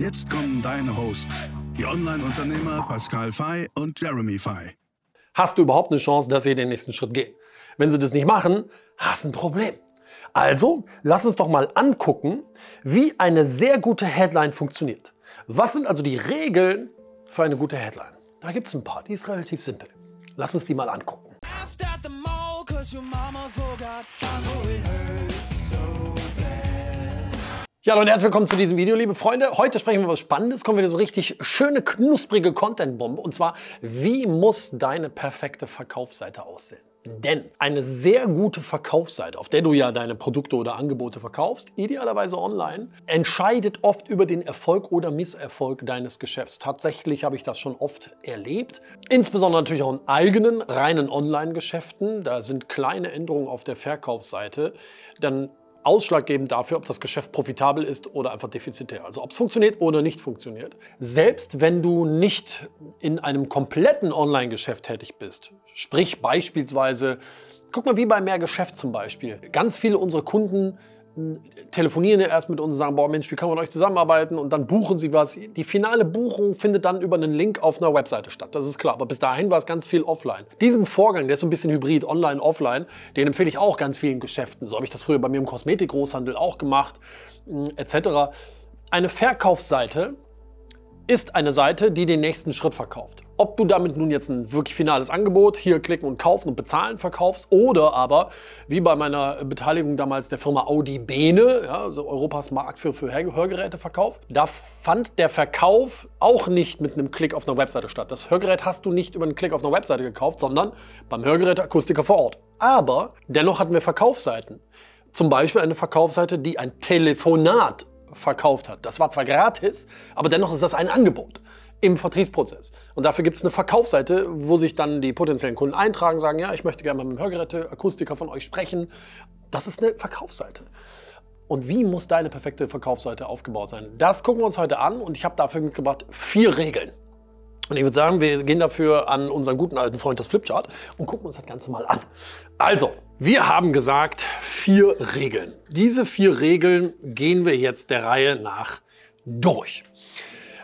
Jetzt kommen deine Hosts, die Online-Unternehmer Pascal Fay und Jeremy Fay. Hast du überhaupt eine Chance, dass sie den nächsten Schritt gehen? Wenn sie das nicht machen, hast du ein Problem. Also, lass uns doch mal angucken, wie eine sehr gute Headline funktioniert. Was sind also die Regeln für eine gute Headline? Da gibt es ein paar, die ist relativ simpel. Lass uns die mal angucken. Ja, Leute, herzlich willkommen zu diesem Video, liebe Freunde. Heute sprechen wir über was Spannendes, kommen wieder so richtig schöne, knusprige Content-Bombe. Und zwar, wie muss deine perfekte Verkaufsseite aussehen? Denn eine sehr gute Verkaufsseite, auf der du ja deine Produkte oder Angebote verkaufst, idealerweise online, entscheidet oft über den Erfolg oder Misserfolg deines Geschäfts. Tatsächlich habe ich das schon oft erlebt. Insbesondere natürlich auch in eigenen, reinen Online-Geschäften. Da sind kleine Änderungen auf der Verkaufsseite dann ausschlaggebend dafür, ob das Geschäft profitabel ist oder einfach defizitär. Also ob es funktioniert oder nicht funktioniert. Selbst wenn du nicht in einem kompletten Online-Geschäft tätig bist, sprich beispielsweise, guck mal wie bei mehr Geschäft zum Beispiel. Ganz viele unserer Kunden telefonieren ja erst mit uns und sagen, boah Mensch, wie kann man euch zusammenarbeiten? Und dann buchen sie was. Die finale Buchung findet dann über einen Link auf einer Webseite statt, das ist klar. Aber bis dahin war es ganz viel offline. Diesen Vorgang, der ist so ein bisschen hybrid, online, offline, den empfehle ich auch ganz vielen Geschäften. So habe ich das früher bei mir im Kosmetikgroßhandel auch gemacht, etc. Eine Verkaufsseite ist eine Seite, die den nächsten Schritt verkauft. Ob du damit nun jetzt ein wirklich finales Angebot, hier klicken und kaufen und bezahlen verkaufst oder aber, wie bei meiner Beteiligung damals der Firma Audi Bene, ja, also Europas Marktführer für Hörgeräte verkauft, da fand der Verkauf auch nicht mit einem Klick auf einer Webseite statt. Das Hörgerät hast du nicht über einen Klick auf einer Webseite gekauft, sondern beim Hörgeräteakustiker vor Ort. Aber dennoch hatten wir Verkaufsseiten. Zum Beispiel eine Verkaufsseite, die ein Telefonat verkauft hat. Das war zwar gratis, aber dennoch ist das ein Angebot im Vertriebsprozess. Und dafür gibt es eine Verkaufsseite, wo sich dann die potenziellen Kunden eintragen, sagen, ja, ich möchte gerne mit einem Hörgeräte-Akustiker von euch sprechen. Das ist eine Verkaufsseite. Und wie muss deine perfekte Verkaufsseite aufgebaut sein? Das gucken wir uns heute an und ich habe dafür mitgebracht vier Regeln. Und ich würde sagen, wir gehen dafür an unseren guten alten Freund das Flipchart und gucken uns das Ganze mal an. Also, wir haben gesagt, vier Regeln. Diese vier Regeln gehen wir jetzt der Reihe nach durch.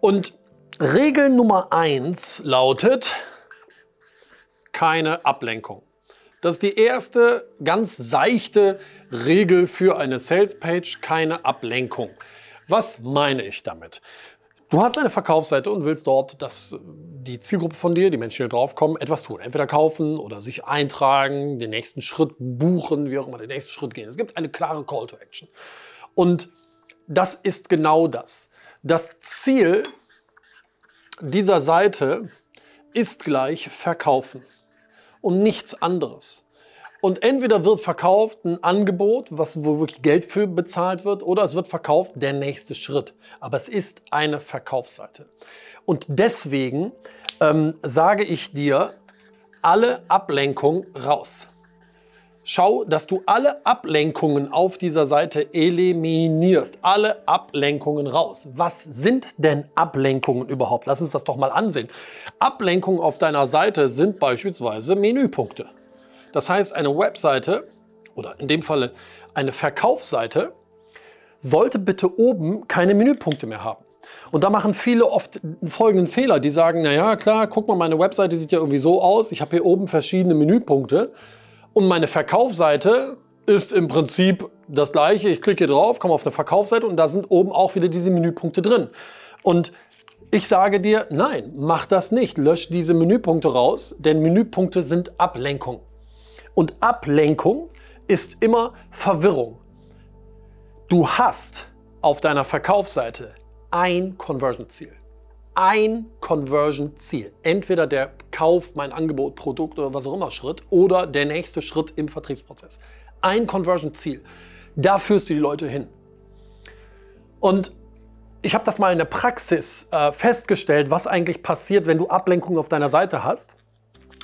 Und Regel Nummer eins lautet, keine Ablenkung. Das ist die erste ganz seichte Regel für eine Salespage, keine Ablenkung. Was meine ich damit? Du hast eine Verkaufsseite und willst dort, dass die Zielgruppe von dir, die Menschen, die draufkommen, etwas tun. Entweder kaufen oder sich eintragen, den nächsten Schritt buchen, wie auch immer, den nächsten Schritt gehen. Es gibt eine klare Call to Action. Und das ist genau das. Das Ziel dieser Seite ist gleich verkaufen und nichts anderes. Und entweder wird verkauft ein Angebot, was, wo wirklich Geld für bezahlt wird, oder es wird verkauft der nächste Schritt. Aber es ist eine Verkaufsseite. Und deswegen ähm, sage ich dir, alle Ablenkung raus. Schau, dass du alle Ablenkungen auf dieser Seite eliminierst. Alle Ablenkungen raus. Was sind denn Ablenkungen überhaupt? Lass uns das doch mal ansehen. Ablenkungen auf deiner Seite sind beispielsweise Menüpunkte. Das heißt, eine Webseite oder in dem Falle eine Verkaufsseite sollte bitte oben keine Menüpunkte mehr haben. Und da machen viele oft folgenden Fehler. Die sagen, naja, klar, guck mal, meine Webseite sieht ja irgendwie so aus. Ich habe hier oben verschiedene Menüpunkte. Und meine Verkaufsseite ist im Prinzip das gleiche. Ich klicke drauf, komme auf eine Verkaufsseite und da sind oben auch wieder diese Menüpunkte drin. Und ich sage dir, nein, mach das nicht. Lösch diese Menüpunkte raus, denn Menüpunkte sind Ablenkung. Und Ablenkung ist immer Verwirrung. Du hast auf deiner Verkaufsseite ein Conversion-Ziel ein Conversion-Ziel. Entweder der Kauf, mein Angebot, Produkt oder was auch immer Schritt oder der nächste Schritt im Vertriebsprozess. Ein Conversion-Ziel. Da führst du die Leute hin. Und ich habe das mal in der Praxis äh, festgestellt, was eigentlich passiert, wenn du Ablenkung auf deiner Seite hast.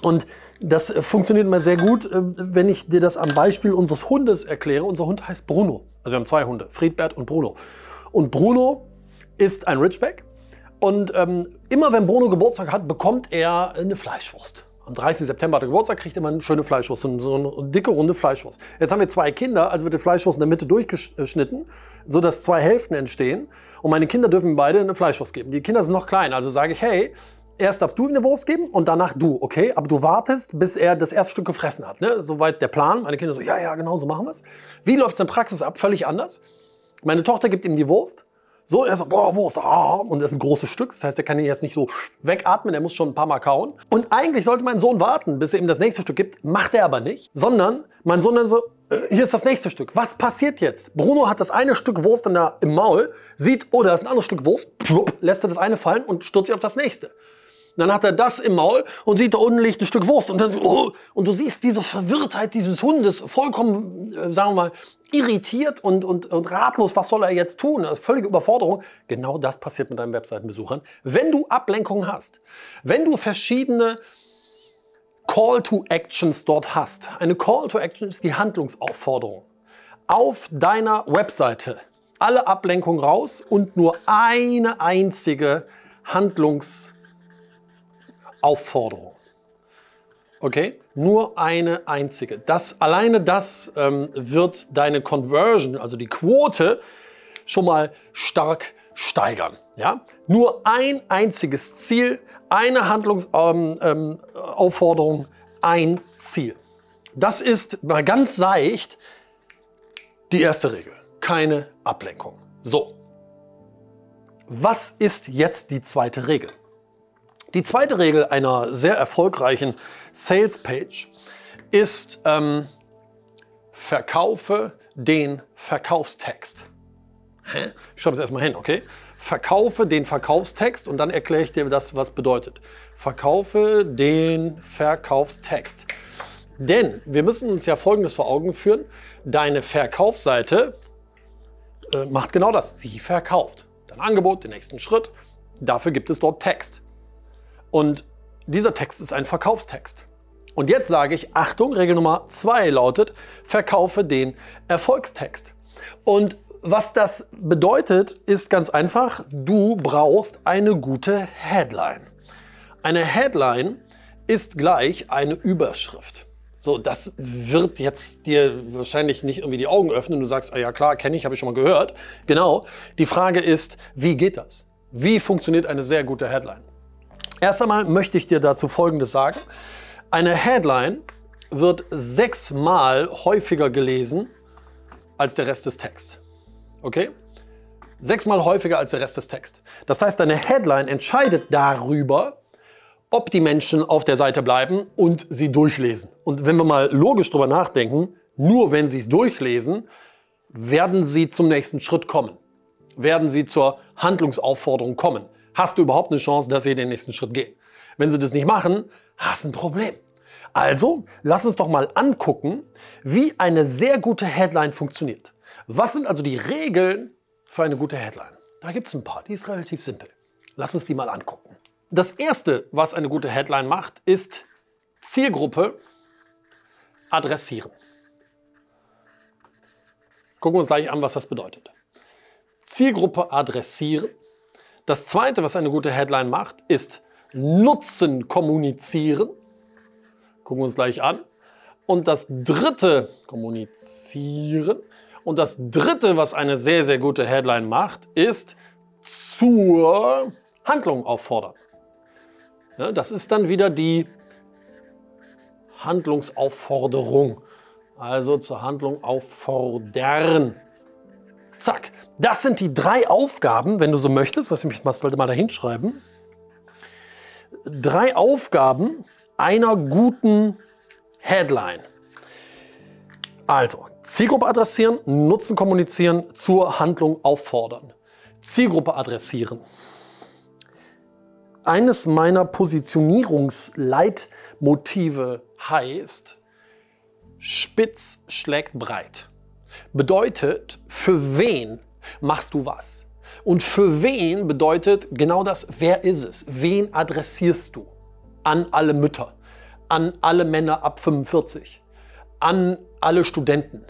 Und das äh, funktioniert immer sehr gut, äh, wenn ich dir das am Beispiel unseres Hundes erkläre. Unser Hund heißt Bruno. Also wir haben zwei Hunde, Friedbert und Bruno. Und Bruno ist ein Ridgeback. Und ähm, immer wenn Bruno Geburtstag hat, bekommt er eine Fleischwurst. Am 30. September hat er Geburtstag, kriegt immer eine schöne Fleischwurst, so eine dicke, runde Fleischwurst. Jetzt haben wir zwei Kinder, also wird die Fleischwurst in der Mitte durchgeschnitten, sodass zwei Hälften entstehen. Und meine Kinder dürfen beide eine Fleischwurst geben. Die Kinder sind noch klein, also sage ich, hey, erst darfst du ihm eine Wurst geben und danach du, okay? Aber du wartest, bis er das erste Stück gefressen hat. Ne? Soweit der Plan. Meine Kinder so, ja, ja, genau, so machen wir es. Wie läuft es in der Praxis ab? Völlig anders. Meine Tochter gibt ihm die Wurst. So, er so, boah, Wurst, ah, und das ist ein großes Stück. Das heißt, er kann ihn jetzt nicht so wegatmen, er muss schon ein paar Mal kauen. Und eigentlich sollte mein Sohn warten, bis er ihm das nächste Stück gibt. Macht er aber nicht, sondern mein Sohn dann so, äh, hier ist das nächste Stück. Was passiert jetzt? Bruno hat das eine Stück Wurst in der, im Maul, sieht, oh, da ist ein anderes Stück Wurst, plupp, lässt er das eine fallen und stürzt sich auf das nächste. Dann hat er das im Maul und sieht, da unten liegt ein Stück Wurst. Und, dann, oh, und du siehst diese Verwirrtheit dieses Hundes vollkommen, äh, sagen wir mal, irritiert und, und, und ratlos, was soll er jetzt tun? Völlige Überforderung. Genau das passiert mit deinen Webseitenbesuchern. Wenn du Ablenkung hast, wenn du verschiedene Call to Actions dort hast. Eine Call to Action ist die Handlungsaufforderung. Auf deiner Webseite alle Ablenkungen raus und nur eine einzige Handlungsaufforderung. Okay? Nur eine einzige. Das, alleine das ähm, wird deine Conversion, also die Quote, schon mal stark steigern. Ja? Nur ein einziges Ziel, eine Handlungsaufforderung, ähm, ähm, ein Ziel. Das ist mal ganz seicht die erste Regel. Keine Ablenkung. So. Was ist jetzt die zweite Regel? Die zweite Regel einer sehr erfolgreichen Sales Page ist, ähm, verkaufe den Verkaufstext. Hä? Ich schreibe es erstmal hin, okay? Verkaufe den Verkaufstext und dann erkläre ich dir das, was bedeutet. Verkaufe den Verkaufstext. Denn wir müssen uns ja Folgendes vor Augen führen. Deine Verkaufsseite äh, macht genau das. Sie verkauft. Dein Angebot, den nächsten Schritt. Dafür gibt es dort Text. Und dieser Text ist ein Verkaufstext. Und jetzt sage ich, Achtung, Regel Nummer zwei lautet, verkaufe den Erfolgstext. Und was das bedeutet, ist ganz einfach, du brauchst eine gute Headline. Eine Headline ist gleich eine Überschrift. So, das wird jetzt dir wahrscheinlich nicht irgendwie die Augen öffnen. Du sagst, ah ja klar, kenne ich, habe ich schon mal gehört. Genau. Die Frage ist, wie geht das? Wie funktioniert eine sehr gute Headline? Erst einmal möchte ich dir dazu Folgendes sagen. Eine Headline wird sechsmal häufiger gelesen als der Rest des Texts. Okay? Sechsmal häufiger als der Rest des Texts. Das heißt, deine Headline entscheidet darüber, ob die Menschen auf der Seite bleiben und sie durchlesen. Und wenn wir mal logisch drüber nachdenken, nur wenn sie es durchlesen, werden sie zum nächsten Schritt kommen. Werden sie zur Handlungsaufforderung kommen hast du überhaupt eine Chance, dass sie den nächsten Schritt gehen. Wenn sie das nicht machen, hast du ein Problem. Also, lass uns doch mal angucken, wie eine sehr gute Headline funktioniert. Was sind also die Regeln für eine gute Headline? Da gibt es ein paar, die ist relativ simpel. Lass uns die mal angucken. Das erste, was eine gute Headline macht, ist Zielgruppe adressieren. Gucken wir uns gleich an, was das bedeutet. Zielgruppe adressieren das zweite, was eine gute Headline macht, ist Nutzen kommunizieren. Gucken wir uns gleich an. Und das dritte, kommunizieren. Und das dritte, was eine sehr, sehr gute Headline macht, ist zur Handlung auffordern. Ja, das ist dann wieder die Handlungsaufforderung. Also zur Handlung auffordern. Zack. Das sind die drei Aufgaben, wenn du so möchtest. Das sollte mal da hinschreiben. Drei Aufgaben einer guten Headline. Also, Zielgruppe adressieren, Nutzen kommunizieren, zur Handlung auffordern. Zielgruppe adressieren. Eines meiner Positionierungsleitmotive heißt, spitz schlägt breit. Bedeutet, für wen machst du was? Und für wen bedeutet genau das, wer ist es? Wen adressierst du? An alle Mütter, an alle Männer ab 45, an alle Studenten,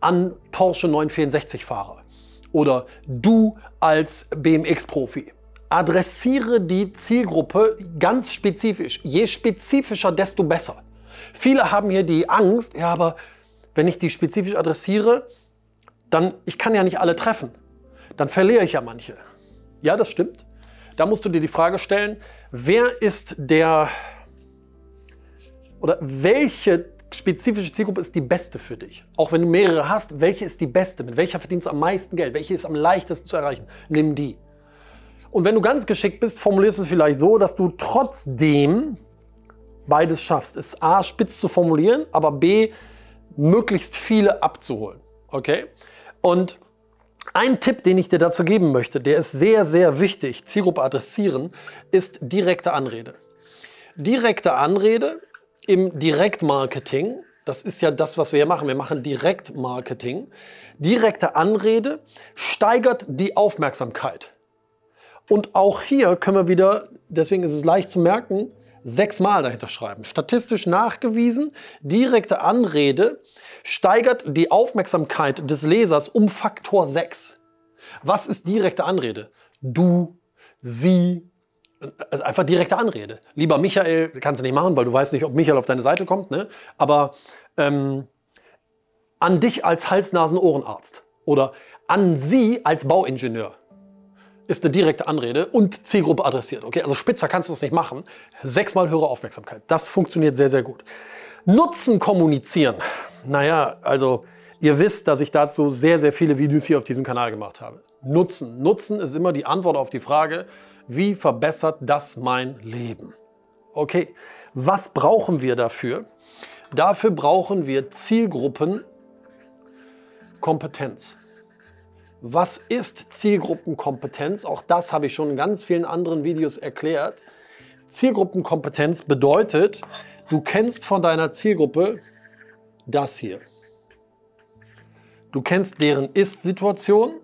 an Porsche 964-Fahrer oder du als BMX-Profi. Adressiere die Zielgruppe ganz spezifisch. Je spezifischer, desto besser. Viele haben hier die Angst, ja, aber wenn ich die spezifisch adressiere, dann, ich kann ja nicht alle treffen. Dann verliere ich ja manche. Ja, das stimmt. Da musst du dir die Frage stellen, wer ist der oder welche spezifische Zielgruppe ist die beste für dich? Auch wenn du mehrere hast, welche ist die beste? Mit welcher verdienst du am meisten Geld? Welche ist am leichtesten zu erreichen? Nimm die. Und wenn du ganz geschickt bist, formulierst du es vielleicht so, dass du trotzdem beides schaffst. Es A, spitz zu formulieren, aber B, möglichst viele abzuholen. Okay? Und ein Tipp, den ich dir dazu geben möchte, der ist sehr, sehr wichtig, Zielgruppe adressieren, ist direkte Anrede. Direkte Anrede im Direktmarketing, das ist ja das, was wir hier machen, wir machen Direktmarketing, direkte Anrede steigert die Aufmerksamkeit. Und auch hier können wir wieder, deswegen ist es leicht zu merken, sechsmal dahinter schreiben. Statistisch nachgewiesen, direkte Anrede steigert die Aufmerksamkeit des Lesers um Faktor 6. Was ist direkte Anrede? Du, sie, also einfach direkte Anrede. Lieber Michael, kannst du nicht machen, weil du weißt nicht, ob Michael auf deine Seite kommt, ne? aber ähm, an dich als Hals-Nasen-Ohrenarzt oder an sie als Bauingenieur ist eine direkte Anrede und Zielgruppe adressiert. Okay, also spitzer kannst du es nicht machen. Sechsmal höhere Aufmerksamkeit. Das funktioniert sehr, sehr gut. Nutzen kommunizieren. Naja, also ihr wisst, dass ich dazu sehr, sehr viele Videos hier auf diesem Kanal gemacht habe. Nutzen. Nutzen ist immer die Antwort auf die Frage, wie verbessert das mein Leben? Okay, was brauchen wir dafür? Dafür brauchen wir Zielgruppenkompetenz. Was ist Zielgruppenkompetenz? Auch das habe ich schon in ganz vielen anderen Videos erklärt. Zielgruppenkompetenz bedeutet, du kennst von deiner Zielgruppe das hier. Du kennst deren Ist-Situation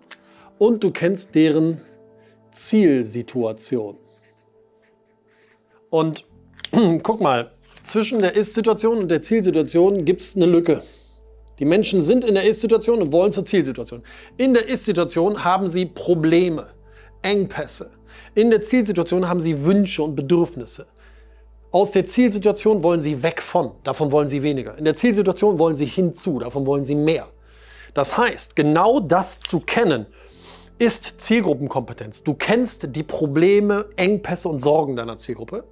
und du kennst deren Zielsituation. Und guck mal, zwischen der Ist-Situation und der Zielsituation gibt es eine Lücke. Die Menschen sind in der Ist-Situation und wollen zur Zielsituation. In der Ist-Situation haben sie Probleme, Engpässe. In der Zielsituation haben sie Wünsche und Bedürfnisse. Aus der Zielsituation wollen sie weg von, davon wollen sie weniger. In der Zielsituation wollen sie hinzu, davon wollen sie mehr. Das heißt, genau das zu kennen, ist Zielgruppenkompetenz. Du kennst die Probleme, Engpässe und Sorgen deiner Zielgruppe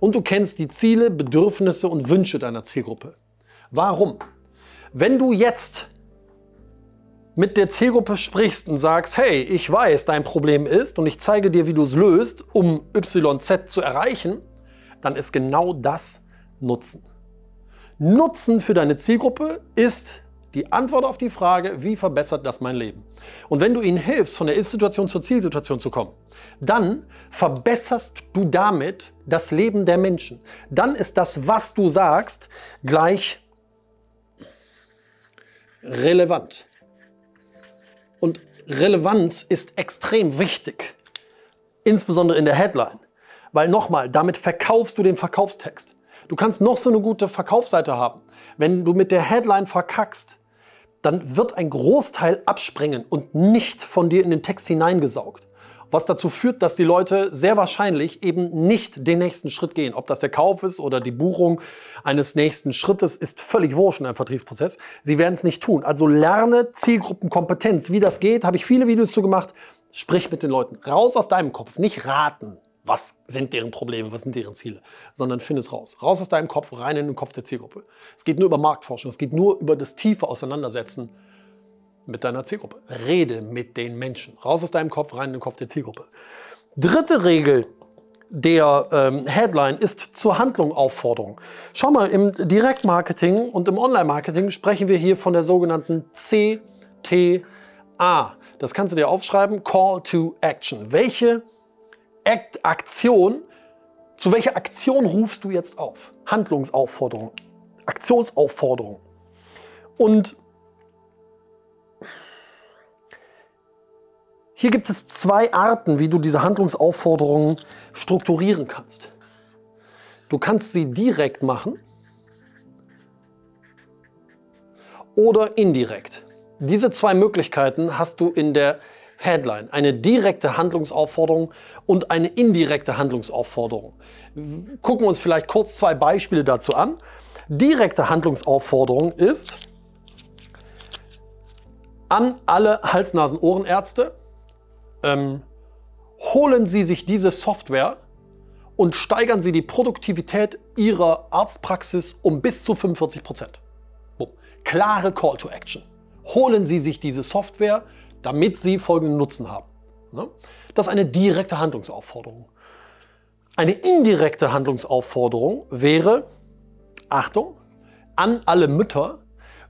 und du kennst die Ziele, Bedürfnisse und Wünsche deiner Zielgruppe. Warum? Wenn du jetzt mit der Zielgruppe sprichst und sagst, hey, ich weiß, dein Problem ist und ich zeige dir, wie du es löst, um YZ zu erreichen, dann ist genau das Nutzen. Nutzen für deine Zielgruppe ist die Antwort auf die Frage, wie verbessert das mein Leben? Und wenn du ihnen hilfst, von der Ist-Situation zur Zielsituation zu kommen, dann verbesserst du damit das Leben der Menschen. Dann ist das, was du sagst, gleich relevant. Und Relevanz ist extrem wichtig, insbesondere in der Headline. Weil nochmal, damit verkaufst du den Verkaufstext. Du kannst noch so eine gute Verkaufsseite haben. Wenn du mit der Headline verkackst, dann wird ein Großteil abspringen und nicht von dir in den Text hineingesaugt was dazu führt, dass die Leute sehr wahrscheinlich eben nicht den nächsten Schritt gehen. Ob das der Kauf ist oder die Buchung eines nächsten Schrittes, ist völlig wurscht in einem Vertriebsprozess. Sie werden es nicht tun. Also lerne Zielgruppenkompetenz. Wie das geht, habe ich viele Videos zu gemacht. Sprich mit den Leuten. Raus aus deinem Kopf, nicht raten. Was sind deren Probleme, was sind deren Ziele, sondern finde es raus. Raus aus deinem Kopf, rein in den Kopf der Zielgruppe. Es geht nur über Marktforschung, es geht nur über das tiefe Auseinandersetzen mit deiner Zielgruppe. Rede mit den Menschen. Raus aus deinem Kopf, rein in den Kopf der Zielgruppe. Dritte Regel der ähm, Headline ist zur Handlung Aufforderung. Schau mal, im Direktmarketing und im Online-Marketing sprechen wir hier von der sogenannten CTA. Das kannst du dir aufschreiben, Call to Action. Welche Act Aktion, zu welcher Aktion rufst du jetzt auf? Handlungsaufforderung, Aktionsaufforderung. Und Hier gibt es zwei Arten, wie du diese Handlungsaufforderungen strukturieren kannst. Du kannst sie direkt machen oder indirekt. Diese zwei Möglichkeiten hast du in der Headline. Eine direkte Handlungsaufforderung und eine indirekte Handlungsaufforderung. Gucken wir uns vielleicht kurz zwei Beispiele dazu an. Direkte Handlungsaufforderung ist an alle Hals-Nasen-Ohrenärzte, ähm, holen Sie sich diese Software und steigern Sie die Produktivität Ihrer Arztpraxis um bis zu 45 Prozent. Klare Call to Action. Holen Sie sich diese Software, damit Sie folgenden Nutzen haben. Ne? Das ist eine direkte Handlungsaufforderung. Eine indirekte Handlungsaufforderung wäre, Achtung, an alle Mütter,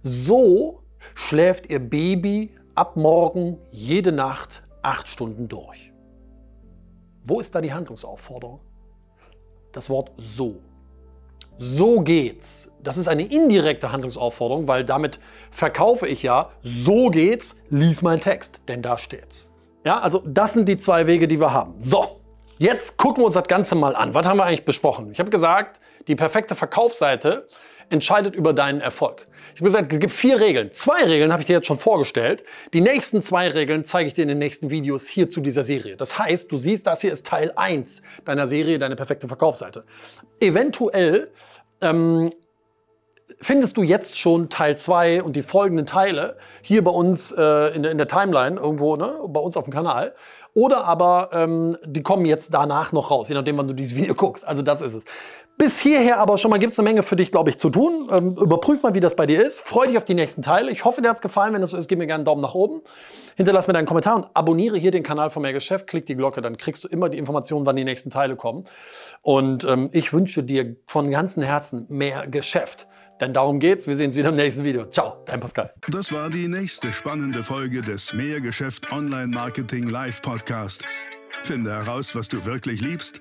so schläft Ihr Baby ab morgen jede Nacht acht Stunden durch. Wo ist da die Handlungsaufforderung? Das Wort so. So geht's. Das ist eine indirekte Handlungsaufforderung, weil damit verkaufe ich ja, so geht's, lies meinen Text, denn da steht's. Ja, also das sind die zwei Wege, die wir haben. So, jetzt gucken wir uns das Ganze mal an. Was haben wir eigentlich besprochen? Ich habe gesagt, die perfekte Verkaufsseite entscheidet über deinen Erfolg. Ich habe gesagt, es gibt vier Regeln. Zwei Regeln habe ich dir jetzt schon vorgestellt. Die nächsten zwei Regeln zeige ich dir in den nächsten Videos hier zu dieser Serie. Das heißt, du siehst, das hier ist Teil 1 deiner Serie, deine perfekte Verkaufsseite. Eventuell ähm, findest du jetzt schon Teil 2 und die folgenden Teile hier bei uns äh, in, der, in, der Timeline irgendwo, ne, bei uns auf dem Kanal. Oder aber ähm, die kommen jetzt danach noch raus, je nachdem, wann du dieses Video guckst. Also das ist es. Bis hierher aber schon mal gibt es eine Menge für dich, glaube ich, zu tun. Ähm, überprüf mal, wie das bei dir ist. Freu dich auf die nächsten Teile. Ich hoffe, dir hat es gefallen. Wenn das so ist, gib mir gerne einen Daumen nach oben. Hinterlass mir deinen Kommentar und abonniere hier den Kanal von Mehr Geschäft. Klick die Glocke, dann kriegst du immer die Informationen, wann die nächsten Teile kommen. Und ähm, ich wünsche dir von ganzem Herzen mehr Geschäft. Denn darum geht's. Wir sehen uns wieder im nächsten Video. Ciao, dein Pascal. Das war die nächste spannende Folge des Mehrgeschäft Online Marketing Live Podcast. Finde heraus, was du wirklich liebst